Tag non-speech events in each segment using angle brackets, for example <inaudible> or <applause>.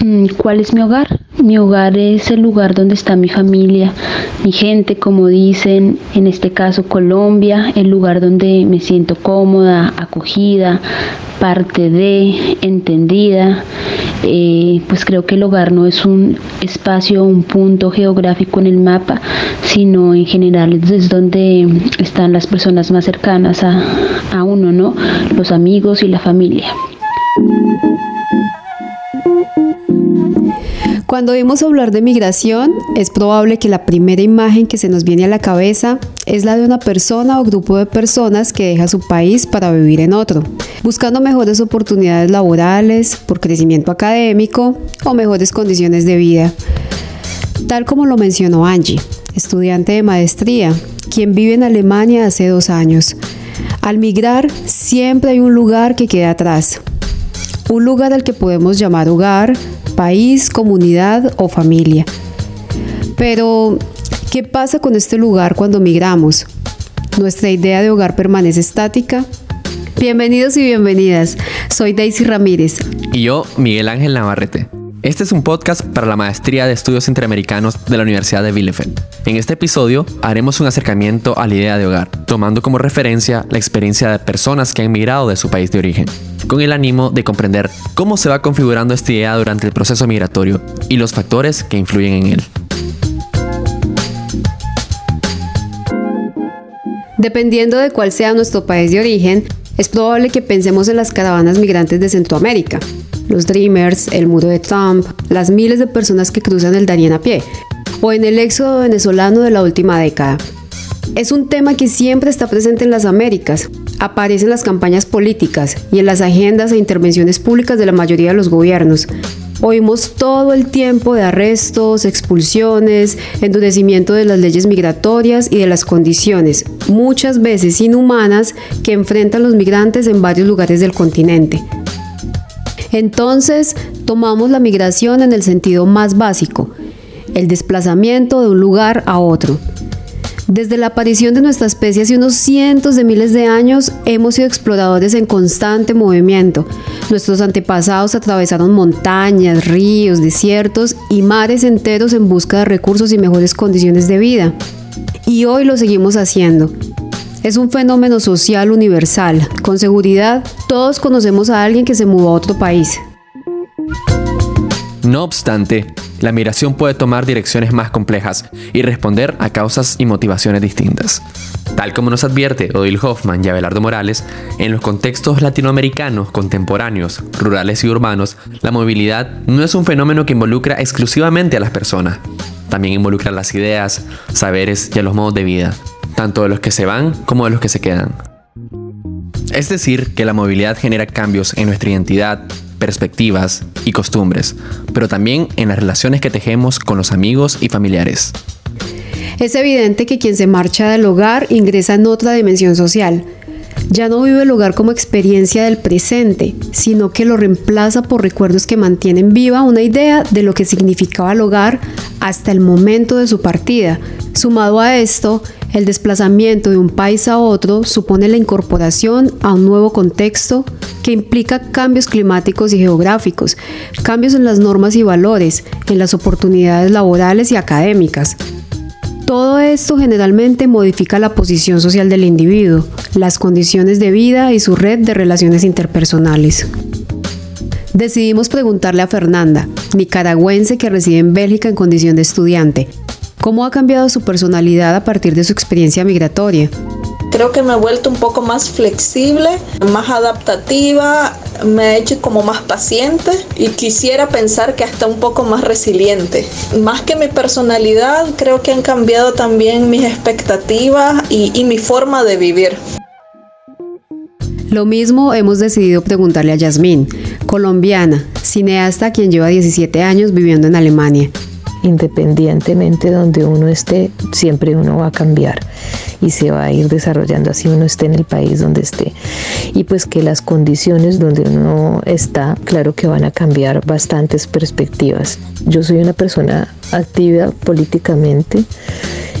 Mm, ¿Cuál es mi hogar? Mi hogar es el lugar donde está mi familia, mi gente, como dicen, en este caso Colombia, el lugar donde me siento cómoda, acogida, parte de, entendida. Eh, pues creo que el hogar no es un espacio, un punto geográfico en el mapa, sino en general es donde están las personas más cercanas a, a uno, ¿no? Los amigos y la familia. Cuando oímos hablar de migración, es probable que la primera imagen que se nos viene a la cabeza es la de una persona o grupo de personas que deja su país para vivir en otro, buscando mejores oportunidades laborales, por crecimiento académico o mejores condiciones de vida. Tal como lo mencionó Angie, estudiante de maestría, quien vive en Alemania hace dos años. Al migrar siempre hay un lugar que queda atrás, un lugar al que podemos llamar hogar, país, comunidad o familia. Pero, ¿qué pasa con este lugar cuando migramos? ¿Nuestra idea de hogar permanece estática? Bienvenidos y bienvenidas. Soy Daisy Ramírez. Y yo, Miguel Ángel Navarrete. Este es un podcast para la Maestría de Estudios Interamericanos de la Universidad de Bielefeld. En este episodio haremos un acercamiento a la idea de hogar, tomando como referencia la experiencia de personas que han migrado de su país de origen con el ánimo de comprender cómo se va configurando esta idea durante el proceso migratorio y los factores que influyen en él. Dependiendo de cuál sea nuestro país de origen, es probable que pensemos en las caravanas migrantes de Centroamérica, los Dreamers, el muro de Trump, las miles de personas que cruzan el Darién a pie, o en el éxodo venezolano de la última década. Es un tema que siempre está presente en las Américas, aparece en las campañas políticas y en las agendas e intervenciones públicas de la mayoría de los gobiernos. Oímos todo el tiempo de arrestos, expulsiones, endurecimiento de las leyes migratorias y de las condiciones, muchas veces inhumanas, que enfrentan los migrantes en varios lugares del continente. Entonces, tomamos la migración en el sentido más básico, el desplazamiento de un lugar a otro. Desde la aparición de nuestra especie hace unos cientos de miles de años, hemos sido exploradores en constante movimiento. Nuestros antepasados atravesaron montañas, ríos, desiertos y mares enteros en busca de recursos y mejores condiciones de vida. Y hoy lo seguimos haciendo. Es un fenómeno social universal. Con seguridad, todos conocemos a alguien que se mudó a otro país. No obstante, la migración puede tomar direcciones más complejas y responder a causas y motivaciones distintas. Tal como nos advierte Odil Hoffman y Abelardo Morales, en los contextos latinoamericanos contemporáneos, rurales y urbanos, la movilidad no es un fenómeno que involucra exclusivamente a las personas. También involucra las ideas, saberes y a los modos de vida, tanto de los que se van como de los que se quedan. Es decir, que la movilidad genera cambios en nuestra identidad, perspectivas y costumbres, pero también en las relaciones que tejemos con los amigos y familiares. Es evidente que quien se marcha del hogar ingresa en otra dimensión social. Ya no vive el hogar como experiencia del presente, sino que lo reemplaza por recuerdos que mantienen viva una idea de lo que significaba el hogar hasta el momento de su partida. Sumado a esto, el desplazamiento de un país a otro supone la incorporación a un nuevo contexto que implica cambios climáticos y geográficos, cambios en las normas y valores, en las oportunidades laborales y académicas. Todo esto generalmente modifica la posición social del individuo, las condiciones de vida y su red de relaciones interpersonales. Decidimos preguntarle a Fernanda, nicaragüense que reside en Bélgica en condición de estudiante, ¿Cómo ha cambiado su personalidad a partir de su experiencia migratoria? Creo que me he vuelto un poco más flexible, más adaptativa, me ha hecho como más paciente y quisiera pensar que hasta un poco más resiliente. Más que mi personalidad, creo que han cambiado también mis expectativas y, y mi forma de vivir. Lo mismo hemos decidido preguntarle a Yasmín, colombiana, cineasta quien lleva 17 años viviendo en Alemania independientemente donde uno esté, siempre uno va a cambiar y se va a ir desarrollando así uno esté en el país donde esté. Y pues que las condiciones donde uno está, claro que van a cambiar bastantes perspectivas. Yo soy una persona activa políticamente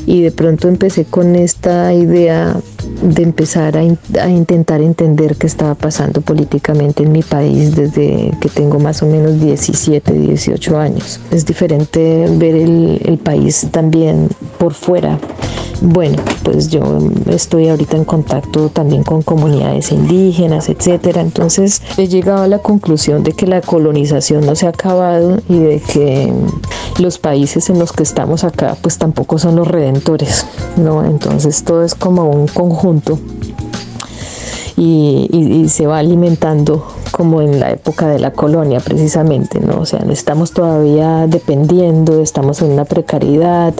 y de pronto empecé con esta idea de empezar a, a, intentar entender qué estaba pasando políticamente en mi país desde que tengo más o menos 17, 18 años. Es diferente ver el, el país también por fuera. Bueno, pues yo estoy ahorita en contacto también con comunidades indígenas, etcétera. Entonces he llegado a la conclusión de que la colonización no se ha acabado y de que los países en los que estamos acá pues tampoco son los redentores, ¿no? Entonces todo es como un conjunto y, y se va alimentando como en la época de la colonia precisamente, ¿no? O sea, estamos todavía dependiendo, estamos en una precariedad,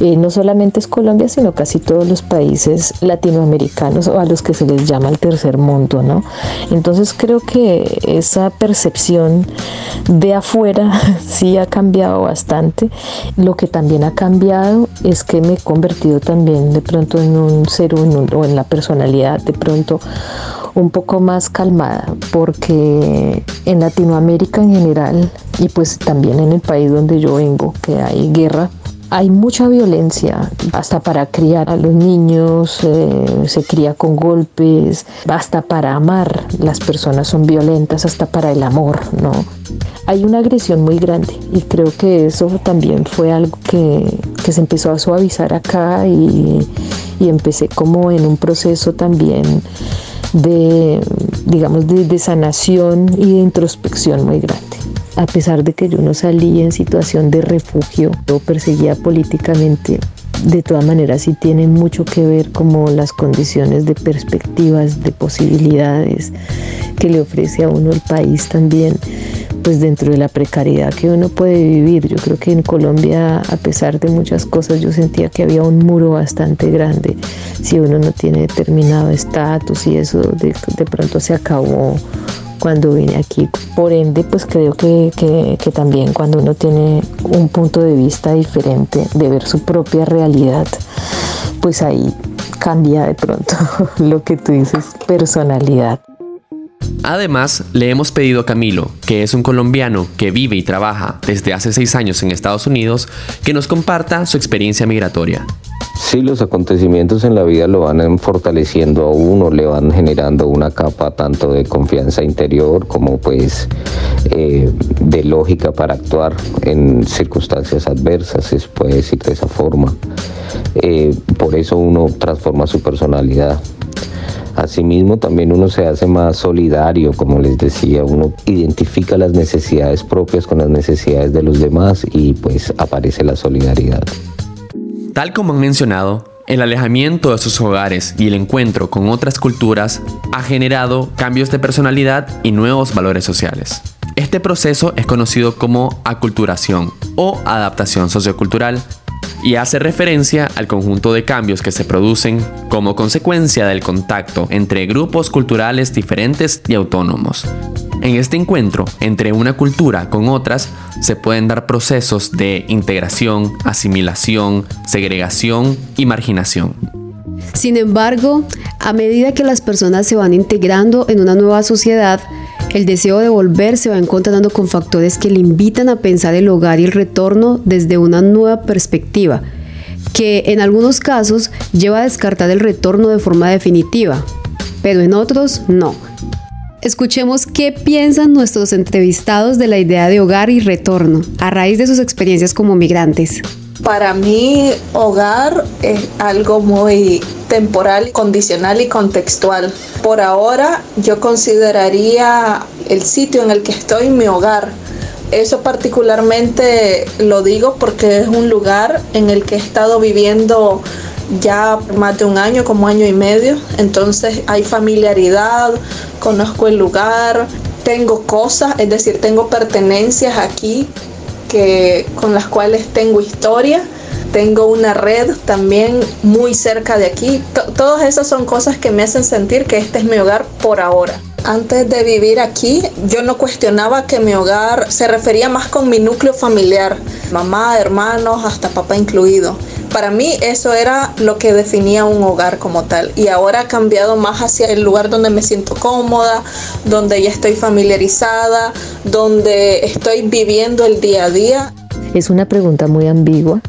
eh, no solamente es Colombia, sino casi todos los países latinoamericanos o a los que se les llama el tercer mundo, ¿no? Entonces creo que esa percepción de afuera <laughs> sí ha cambiado bastante. Lo que también ha cambiado es que me he convertido también de pronto en un ser o en la personalidad de pronto un poco más calmada, porque en Latinoamérica en general y pues también en el país donde yo vengo, que hay guerra, hay mucha violencia, hasta para criar a los niños, eh, se cría con golpes, hasta para amar, las personas son violentas, hasta para el amor, ¿no? Hay una agresión muy grande y creo que eso también fue algo que, que se empezó a suavizar acá y, y empecé como en un proceso también de, digamos, de, sanación y de introspección muy grande. A pesar de que yo no salí en situación de refugio o perseguía políticamente, de todas maneras sí tienen mucho que ver como las condiciones de perspectivas, de posibilidades que le ofrece a uno el país también pues dentro de la precariedad que uno puede vivir. Yo creo que en Colombia, a pesar de muchas cosas, yo sentía que había un muro bastante grande. Si uno no tiene determinado estatus y eso de, de, pronto se acabó cuando vine aquí. Por ende, pues creo que, que, que también cuando uno tiene un punto de vista diferente de ver su propia realidad, pues ahí cambia de pronto <laughs> lo que tú dices, personalidad. Además, le hemos pedido a Camilo, que es un colombiano que vive y trabaja desde hace seis años en Estados Unidos, que nos comparta su experiencia migratoria. Sí, los acontecimientos en la vida lo van fortaleciendo a uno, le van generando una capa tanto de confianza interior como pues eh, de lógica para actuar en circunstancias adversas, se puede decir de esa forma. Eh, por eso uno transforma su personalidad. Asimismo, también uno se hace más solidario, como les decía, uno identifica las necesidades propias con las necesidades de los demás y pues aparece la solidaridad. Tal como han mencionado, el alejamiento de sus hogares y el encuentro con otras culturas ha generado cambios de personalidad y nuevos valores sociales. Este proceso es conocido como aculturación o adaptación sociocultural y hace referencia al conjunto de cambios que se producen como consecuencia del contacto entre grupos culturales diferentes y autónomos. En este encuentro entre una cultura con otras se pueden dar procesos de integración, asimilación, segregación y marginación. Sin embargo, a medida que las personas se van integrando en una nueva sociedad, el deseo de volver se va encontrando con factores que le invitan a pensar el hogar y el retorno desde una nueva perspectiva, que en algunos casos lleva a descartar el retorno de forma definitiva, pero en otros no. Escuchemos qué piensan nuestros entrevistados de la idea de hogar y retorno a raíz de sus experiencias como migrantes. Para mí, hogar es algo muy temporal, condicional y contextual. Por ahora, yo consideraría el sitio en el que estoy mi hogar. Eso particularmente lo digo porque es un lugar en el que he estado viviendo ya más de un año, como año y medio. Entonces hay familiaridad, conozco el lugar, tengo cosas, es decir, tengo pertenencias aquí con las cuales tengo historia. Tengo una red también muy cerca de aquí. todas esas son cosas que me hacen sentir que este es mi hogar por ahora. Antes de vivir aquí, yo no cuestionaba que mi hogar se refería más con mi núcleo familiar, mamá, hermanos, hasta papá incluido. Para mí eso era lo que definía un hogar como tal y ahora ha cambiado más hacia el lugar donde me siento cómoda, donde ya estoy familiarizada, donde estoy viviendo el día a día. Es una pregunta muy ambigua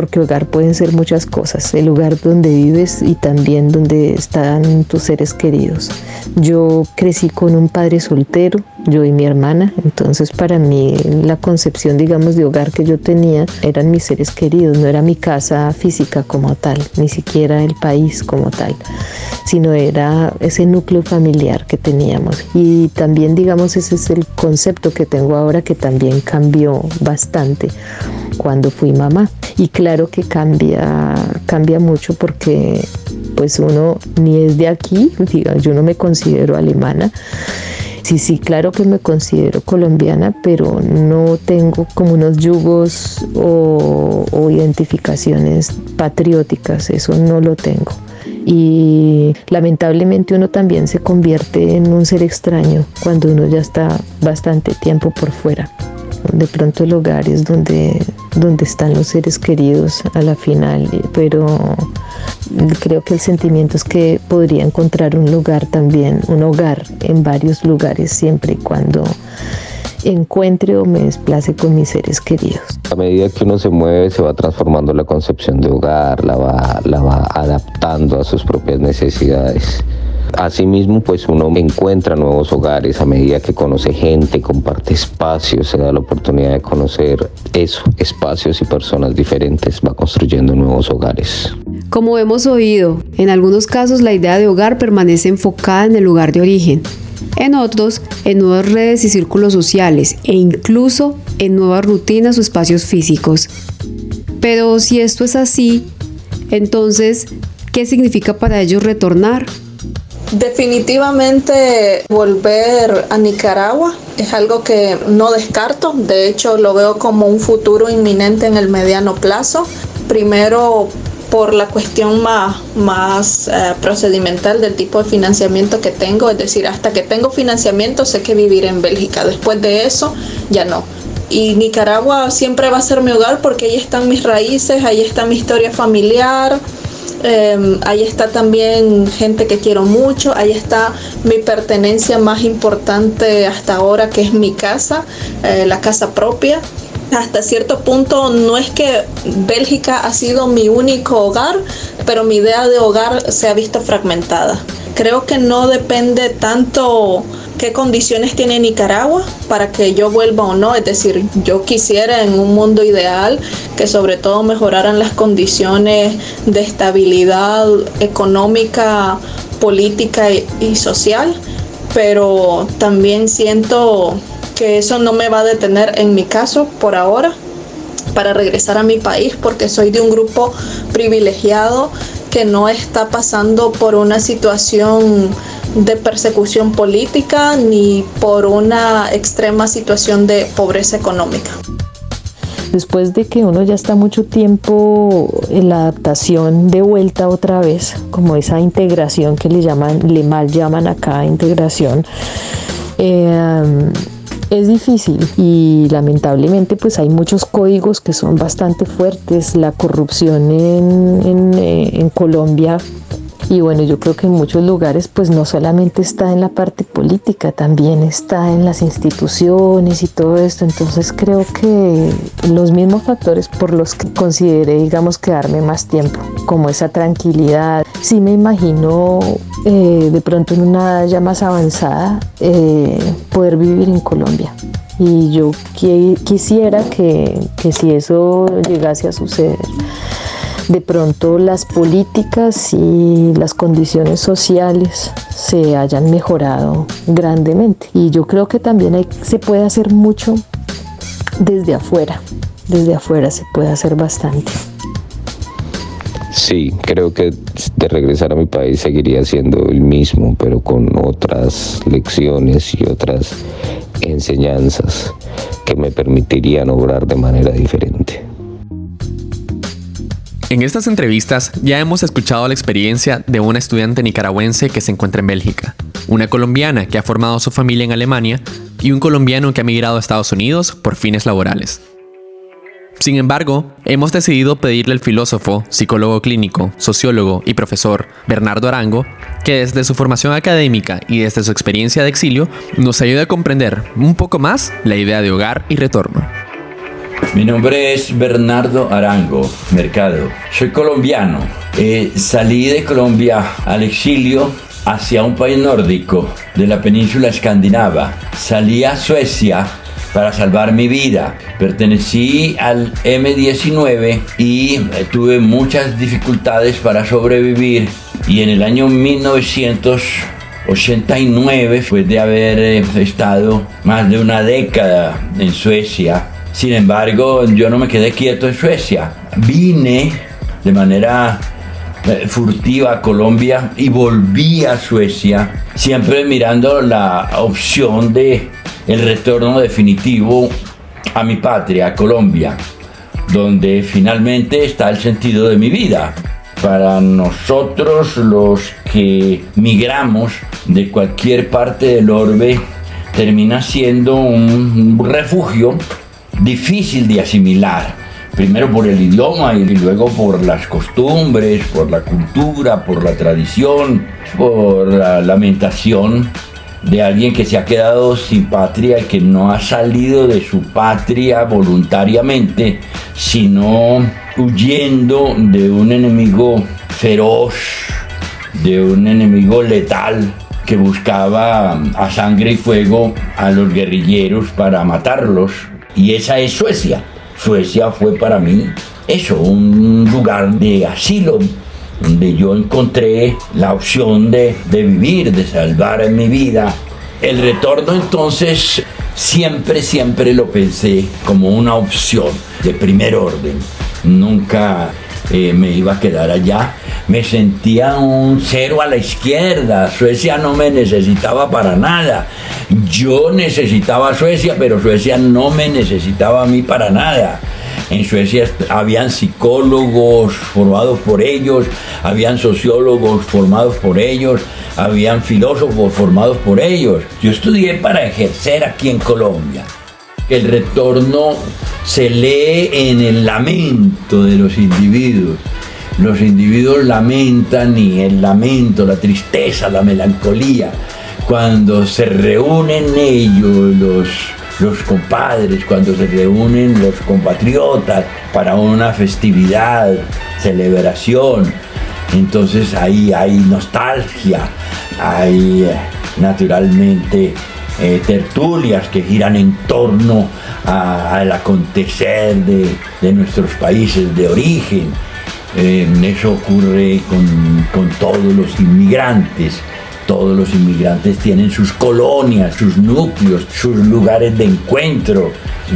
porque hogar pueden ser muchas cosas, el lugar donde vives y también donde están tus seres queridos. Yo crecí con un padre soltero, yo y mi hermana, entonces para mí la concepción, digamos, de hogar que yo tenía eran mis seres queridos, no era mi casa física como tal, ni siquiera el país como tal, sino era ese núcleo familiar que teníamos. Y también, digamos, ese es el concepto que tengo ahora que también cambió bastante cuando fui mamá. Y claro que cambia, cambia mucho porque pues uno ni es de aquí, diga, yo no me considero alemana. Sí, sí, claro que me considero colombiana, pero no tengo como unos yugos o, o identificaciones patrióticas, eso no lo tengo y lamentablemente uno también se convierte en un ser extraño cuando uno ya está bastante tiempo por fuera. De pronto el hogar es donde, donde están los seres queridos a la final, pero creo que el sentimiento es que podría encontrar un lugar también, un hogar en varios lugares siempre y cuando encuentre o me desplace con mis seres queridos. A medida que uno se mueve, se va transformando la concepción de hogar, la va, la va adaptando a sus propias necesidades. Asimismo, pues uno encuentra nuevos hogares a medida que conoce gente, comparte espacios, se da la oportunidad de conocer eso, espacios y personas diferentes, va construyendo nuevos hogares. Como hemos oído, en algunos casos la idea de hogar permanece enfocada en el lugar de origen, en otros en nuevas redes y círculos sociales e incluso en nuevas rutinas o espacios físicos. Pero si esto es así, entonces, ¿qué significa para ellos retornar? Definitivamente volver a Nicaragua es algo que no descarto, de hecho lo veo como un futuro inminente en el mediano plazo. Primero por la cuestión más, más eh, procedimental del tipo de financiamiento que tengo, es decir, hasta que tengo financiamiento sé que vivir en Bélgica, después de eso ya no. Y Nicaragua siempre va a ser mi hogar porque ahí están mis raíces, ahí está mi historia familiar, em, ahí está también gente que quiero mucho, ahí está mi pertenencia más importante hasta ahora que es mi casa, eh, la casa propia hasta cierto punto no es que Bélgica ha sido mi único hogar, pero mi idea de hogar se ha visto fragmentada. Creo que no depende tanto qué condiciones tiene Nicaragua para que yo vuelva o no. Es decir, yo quisiera en un mundo ideal que sobre todo mejoraran las condiciones de estabilidad económica, política y, social, pero también siento que eso no me va a detener en mi caso por ahora para regresar a mi país porque soy de un grupo privilegiado que no está pasando por una situación de persecución política ni por una extrema situación de pobreza económica. Después de que uno ya está mucho tiempo en la adaptación de vuelta otra vez, como esa integración que le llaman, le mal llaman acá integración, eh, es difícil y lamentablemente pues hay muchos códigos que son bastante fuertes. La corrupción en, en, eh, en Colombia y bueno, yo creo que en muchos lugares pues no solamente está en la parte política, también está en las instituciones y todo esto. Entonces creo que los mismos factores por los que consideré, digamos, quedarme más tiempo, como esa tranquilidad. Sí me imagino eh, de pronto en una edad ya más avanzada eh, poder vivir en Colombia y yo quisiera que, que, si eso llegase a suceder, de pronto las políticas y las condiciones sociales se hayan mejorado grandemente. Y yo creo que también se puede hacer mucho desde afuera. Desde afuera se puede hacer bastante. Sí, creo que de regresar a mi país seguiría siendo el mismo, pero con otras lecciones y otras enseñanzas que me permitirían obrar de manera diferente. En estas entrevistas ya hemos escuchado la experiencia de una estudiante nicaragüense que se encuentra en Bélgica, una colombiana que ha formado su familia en Alemania y un colombiano que ha migrado a Estados Unidos por fines laborales. Sin embargo, hemos decidido pedirle al filósofo, psicólogo clínico, sociólogo y profesor Bernardo Arango que desde su formación académica y desde su experiencia de exilio nos ayude a comprender un poco más la idea de hogar y retorno. Mi nombre es Bernardo Arango Mercado. Soy colombiano. Eh, salí de Colombia al exilio hacia un país nórdico de la península escandinava. Salí a Suecia para salvar mi vida. Pertenecí al M19 y eh, tuve muchas dificultades para sobrevivir y en el año 1989, después de haber eh, estado más de una década en Suecia, sin embargo yo no me quedé quieto en Suecia. Vine de manera eh, furtiva a Colombia y volví a Suecia, siempre mirando la opción de el retorno definitivo a mi patria, a Colombia, donde finalmente está el sentido de mi vida. Para nosotros los que migramos de cualquier parte del orbe, termina siendo un refugio difícil de asimilar. Primero por el idioma y luego por las costumbres, por la cultura, por la tradición, por la lamentación de alguien que se ha quedado sin patria y que no ha salido de su patria voluntariamente, sino huyendo de un enemigo feroz, de un enemigo letal que buscaba a sangre y fuego a los guerrilleros para matarlos. Y esa es Suecia. Suecia fue para mí eso, un lugar de asilo, donde yo encontré la opción de, de vivir, de salvar mi vida. El retorno entonces siempre, siempre lo pensé como una opción de primer orden. Nunca eh, me iba a quedar allá. Me sentía un cero a la izquierda. Suecia no me necesitaba para nada. Yo necesitaba a Suecia, pero Suecia no me necesitaba a mí para nada. En Suecia habían psicólogos formados por ellos, habían sociólogos formados por ellos, habían filósofos formados por ellos. Yo estudié para ejercer aquí en Colombia. El retorno se lee en el lamento de los individuos. Los individuos lamentan y el lamento, la tristeza, la melancolía, cuando se reúnen ellos, los compadres, cuando se reúnen los compatriotas para una festividad, celebración. Entonces ahí hay nostalgia, hay eh, naturalmente eh, tertulias que giran en torno al acontecer de, nuestros países de origen. Eso ocurre con, con todos los inmigrantes todos los inmigrantes tienen sus colonias, sus núcleos, sus lugares de encuentro,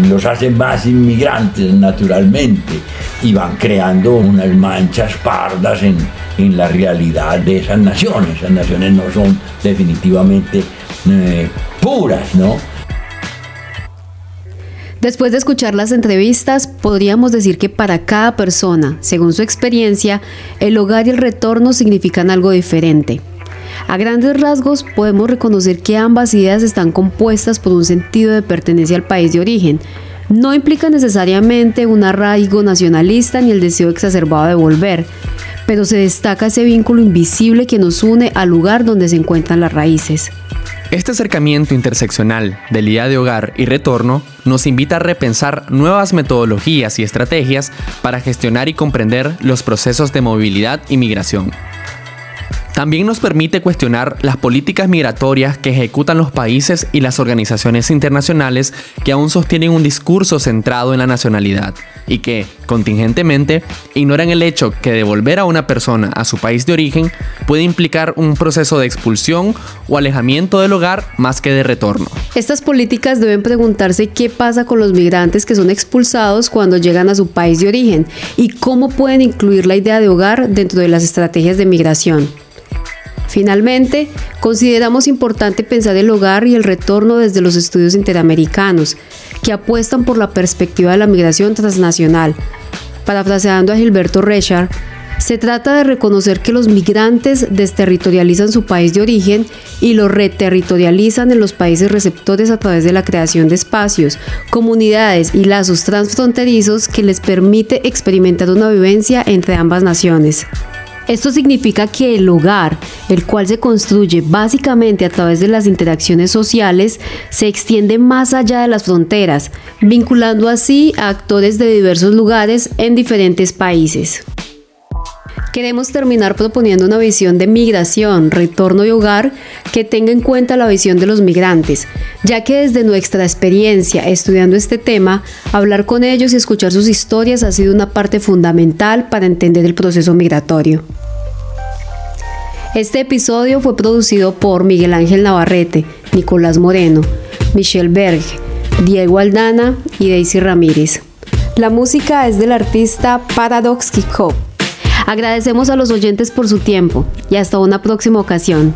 los hacen más inmigrantes naturalmente y van creando unas manchas pardas en, la realidad de esas naciones. Esas naciones no son definitivamente eh, puras, ¿no? Después de escuchar las entrevistas, podríamos decir que para cada persona, según su experiencia, el hogar y el retorno significan algo diferente. A grandes rasgos podemos reconocer que ambas ideas están compuestas por un sentido de pertenencia al país de origen. No implica necesariamente un arraigo nacionalista ni el deseo exacerbado de volver, pero se destaca ese vínculo invisible que nos une al lugar donde se encuentran las raíces. Este acercamiento interseccional del día de hogar y retorno nos invita a repensar nuevas metodologías y estrategias para gestionar y comprender los procesos de movilidad y migración. También nos permite cuestionar las políticas migratorias que ejecutan los países y las organizaciones internacionales que aún sostienen un discurso centrado en la nacionalidad y que, contingentemente, ignoran el hecho que devolver a una persona a su país de origen puede implicar un proceso de expulsión o alejamiento del hogar más que de retorno. Estas políticas deben preguntarse qué pasa con los migrantes que son expulsados cuando llegan a su país de origen y cómo pueden incluir la idea de hogar dentro de las estrategias de migración. Finalmente, consideramos importante pensar el hogar y el retorno desde los estudios interamericanos, que apuestan por la perspectiva de la migración transnacional. Parafraseando a Gilberto Rechard, se trata de reconocer que los migrantes desterritorializan su país de origen y lo reterritorializan en los países receptores a través de la creación de espacios, comunidades y lazos transfronterizos que les permite experimentar una vivencia entre ambas naciones. Esto significa que el hogar, el cual se construye básicamente a través de las interacciones sociales, se extiende más allá de las fronteras, vinculando así a actores de diversos lugares en diferentes países. Queremos terminar proponiendo una visión de migración, retorno y hogar que tenga en cuenta la visión de los migrantes, ya que desde nuestra experiencia estudiando este tema, hablar con ellos y escuchar sus historias ha sido una parte fundamental para entender el proceso migratorio. Este episodio fue producido por Miguel Ángel Navarrete, Nicolás Moreno, Michelle Berg, Diego Aldana y Daisy Ramírez. La música es del artista Paradox Agradecemos a los oyentes por su tiempo y hasta una próxima ocasión.